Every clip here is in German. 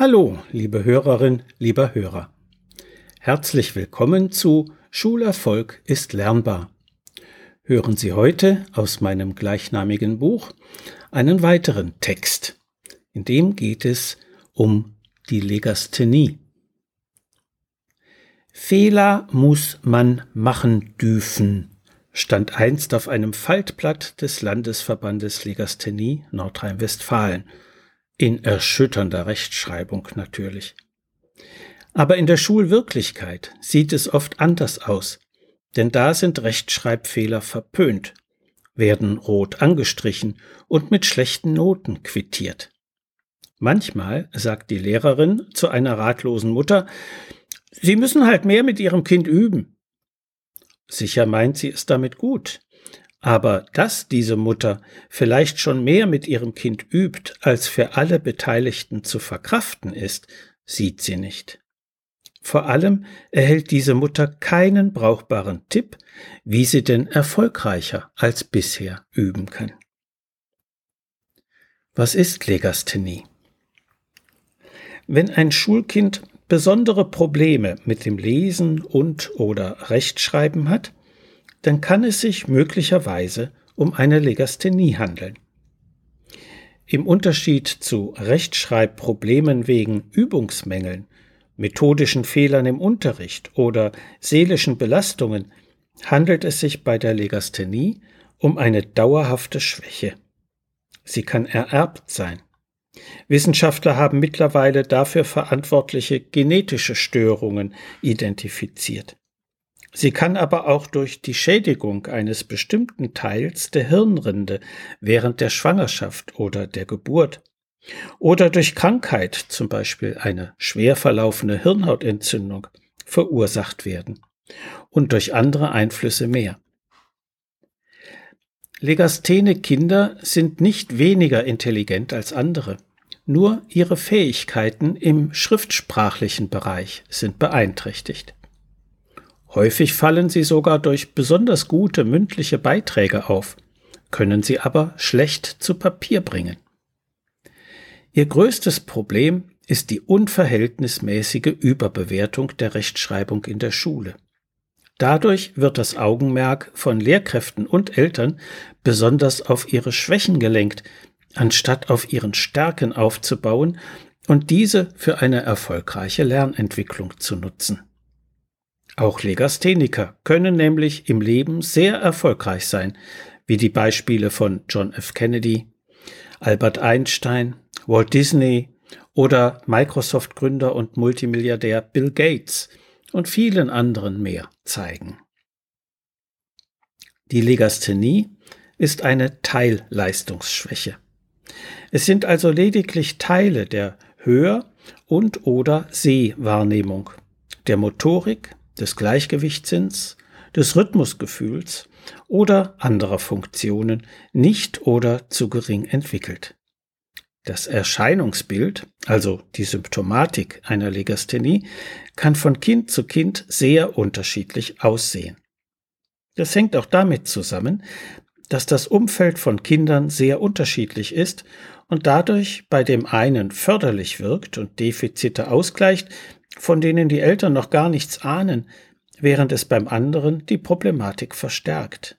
Hallo, liebe Hörerin, lieber Hörer. Herzlich willkommen zu Schulerfolg ist lernbar. Hören Sie heute aus meinem gleichnamigen Buch einen weiteren Text. In dem geht es um die Legasthenie. Fehler muss man machen dürfen, stand einst auf einem Faltblatt des Landesverbandes Legasthenie Nordrhein-Westfalen in erschütternder Rechtschreibung natürlich. Aber in der Schulwirklichkeit sieht es oft anders aus, denn da sind Rechtschreibfehler verpönt, werden rot angestrichen und mit schlechten Noten quittiert. Manchmal sagt die Lehrerin zu einer ratlosen Mutter, Sie müssen halt mehr mit Ihrem Kind üben. Sicher meint sie es damit gut, aber dass diese Mutter vielleicht schon mehr mit ihrem Kind übt, als für alle Beteiligten zu verkraften ist, sieht sie nicht. Vor allem erhält diese Mutter keinen brauchbaren Tipp, wie sie denn erfolgreicher als bisher üben kann. Was ist Legasthenie? Wenn ein Schulkind besondere Probleme mit dem Lesen und oder Rechtschreiben hat, dann kann es sich möglicherweise um eine Legasthenie handeln. Im Unterschied zu Rechtschreibproblemen wegen Übungsmängeln, methodischen Fehlern im Unterricht oder seelischen Belastungen handelt es sich bei der Legasthenie um eine dauerhafte Schwäche. Sie kann ererbt sein. Wissenschaftler haben mittlerweile dafür verantwortliche genetische Störungen identifiziert. Sie kann aber auch durch die Schädigung eines bestimmten Teils der Hirnrinde während der Schwangerschaft oder der Geburt oder durch Krankheit, zum Beispiel eine schwer verlaufene Hirnhautentzündung, verursacht werden und durch andere Einflüsse mehr. Legasthene Kinder sind nicht weniger intelligent als andere, nur ihre Fähigkeiten im schriftsprachlichen Bereich sind beeinträchtigt. Häufig fallen sie sogar durch besonders gute mündliche Beiträge auf, können sie aber schlecht zu Papier bringen. Ihr größtes Problem ist die unverhältnismäßige Überbewertung der Rechtschreibung in der Schule. Dadurch wird das Augenmerk von Lehrkräften und Eltern besonders auf ihre Schwächen gelenkt, anstatt auf ihren Stärken aufzubauen und diese für eine erfolgreiche Lernentwicklung zu nutzen. Auch Legastheniker können nämlich im Leben sehr erfolgreich sein, wie die Beispiele von John F. Kennedy, Albert Einstein, Walt Disney oder Microsoft-Gründer und Multimilliardär Bill Gates und vielen anderen mehr zeigen. Die Legasthenie ist eine Teilleistungsschwäche. Es sind also lediglich Teile der Hör- und oder Sehwahrnehmung, der Motorik, des Gleichgewichtssinns, des Rhythmusgefühls oder anderer Funktionen nicht oder zu gering entwickelt. Das Erscheinungsbild, also die Symptomatik einer Legasthenie, kann von Kind zu Kind sehr unterschiedlich aussehen. Das hängt auch damit zusammen, dass das Umfeld von Kindern sehr unterschiedlich ist und dadurch bei dem einen förderlich wirkt und Defizite ausgleicht, von denen die Eltern noch gar nichts ahnen, während es beim anderen die Problematik verstärkt.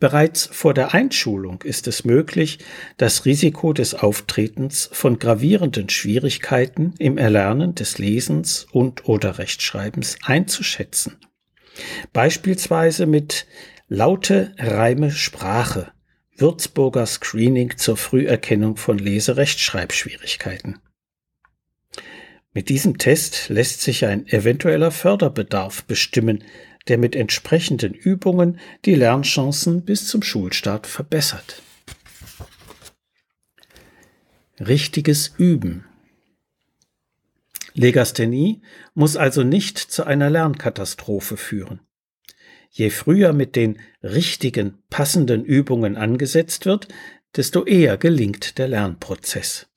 Bereits vor der Einschulung ist es möglich, das Risiko des Auftretens von gravierenden Schwierigkeiten im Erlernen des Lesens und oder Rechtschreibens einzuschätzen. Beispielsweise mit Laute, Reime, Sprache, Würzburger Screening zur Früherkennung von Leserechtschreibschwierigkeiten. Mit diesem Test lässt sich ein eventueller Förderbedarf bestimmen, der mit entsprechenden Übungen die Lernchancen bis zum Schulstart verbessert. Richtiges Üben. Legasthenie muss also nicht zu einer Lernkatastrophe führen. Je früher mit den richtigen, passenden Übungen angesetzt wird, desto eher gelingt der Lernprozess.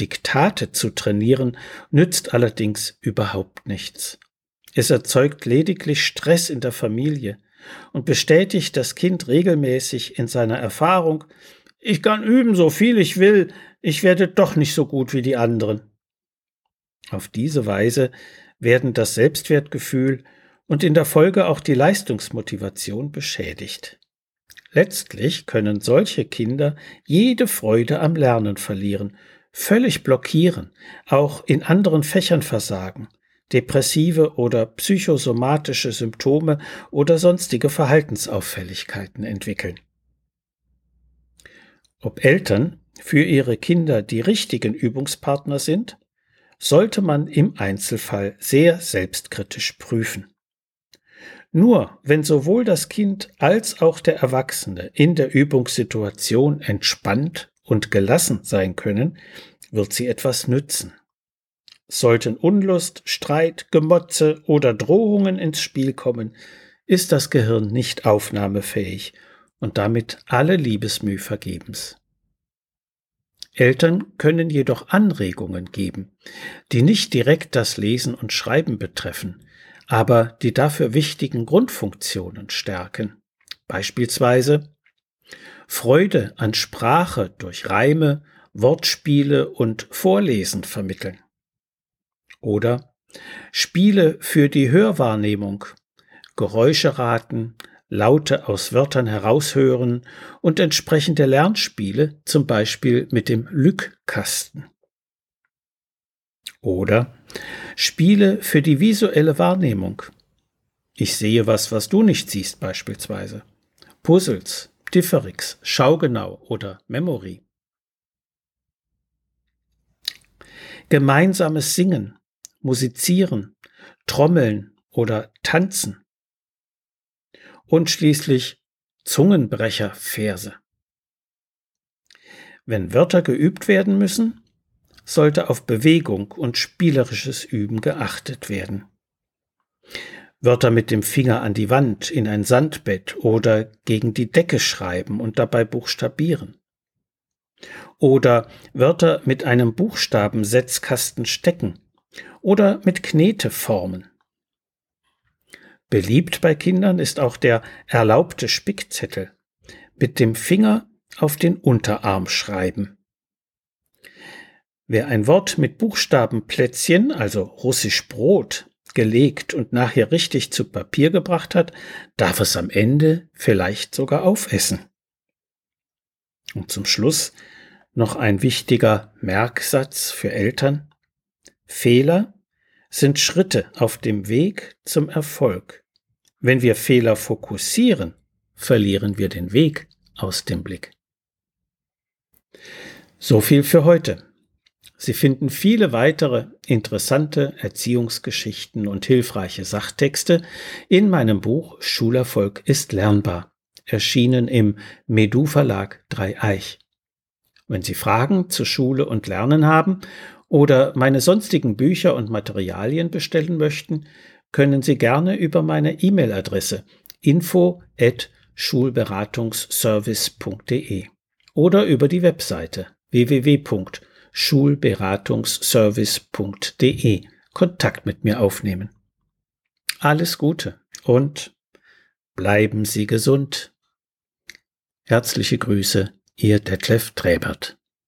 Diktate zu trainieren, nützt allerdings überhaupt nichts. Es erzeugt lediglich Stress in der Familie und bestätigt das Kind regelmäßig in seiner Erfahrung, ich kann üben, so viel ich will, ich werde doch nicht so gut wie die anderen. Auf diese Weise werden das Selbstwertgefühl und in der Folge auch die Leistungsmotivation beschädigt. Letztlich können solche Kinder jede Freude am Lernen verlieren, völlig blockieren, auch in anderen Fächern versagen, depressive oder psychosomatische Symptome oder sonstige Verhaltensauffälligkeiten entwickeln. Ob Eltern für ihre Kinder die richtigen Übungspartner sind, sollte man im Einzelfall sehr selbstkritisch prüfen. Nur wenn sowohl das Kind als auch der Erwachsene in der Übungssituation entspannt und gelassen sein können, wird sie etwas nützen. Sollten Unlust, Streit, Gemotze oder Drohungen ins Spiel kommen, ist das Gehirn nicht aufnahmefähig und damit alle Liebesmüh vergebens. Eltern können jedoch Anregungen geben, die nicht direkt das Lesen und Schreiben betreffen, aber die dafür wichtigen Grundfunktionen stärken. Beispielsweise Freude an Sprache durch Reime, Wortspiele und Vorlesen vermitteln. Oder Spiele für die Hörwahrnehmung, Geräusche raten, Laute aus Wörtern heraushören und entsprechende Lernspiele, zum Beispiel mit dem Lückkasten. Oder Spiele für die visuelle Wahrnehmung. Ich sehe was, was du nicht siehst beispielsweise. Puzzles, Differix, Schaugenau oder Memory. Gemeinsames Singen, Musizieren, Trommeln oder Tanzen und schließlich Zungenbrecherverse. Wenn Wörter geübt werden müssen, sollte auf Bewegung und spielerisches Üben geachtet werden. Wörter mit dem Finger an die Wand, in ein Sandbett oder gegen die Decke schreiben und dabei buchstabieren. Oder Wörter mit einem Buchstabensetzkasten stecken oder mit Knete formen. Beliebt bei Kindern ist auch der erlaubte Spickzettel. Mit dem Finger auf den Unterarm schreiben. Wer ein Wort mit Buchstabenplätzchen, also russisch Brot, gelegt und nachher richtig zu Papier gebracht hat, darf es am Ende vielleicht sogar aufessen. Und zum Schluss noch ein wichtiger Merksatz für Eltern. Fehler sind Schritte auf dem Weg zum Erfolg. Wenn wir Fehler fokussieren, verlieren wir den Weg aus dem Blick. So viel für heute. Sie finden viele weitere interessante Erziehungsgeschichten und hilfreiche Sachtexte in meinem Buch Schulerfolg ist lernbar, erschienen im Medu Verlag Dreieich. Wenn Sie Fragen zu Schule und Lernen haben oder meine sonstigen Bücher und Materialien bestellen möchten, können Sie gerne über meine E-Mail-Adresse info at schulberatungsservice.de oder über die Webseite www.schulberatungsservice.de Kontakt mit mir aufnehmen. Alles Gute und bleiben Sie gesund. Herzliche Grüße, Ihr Detlef Träbert.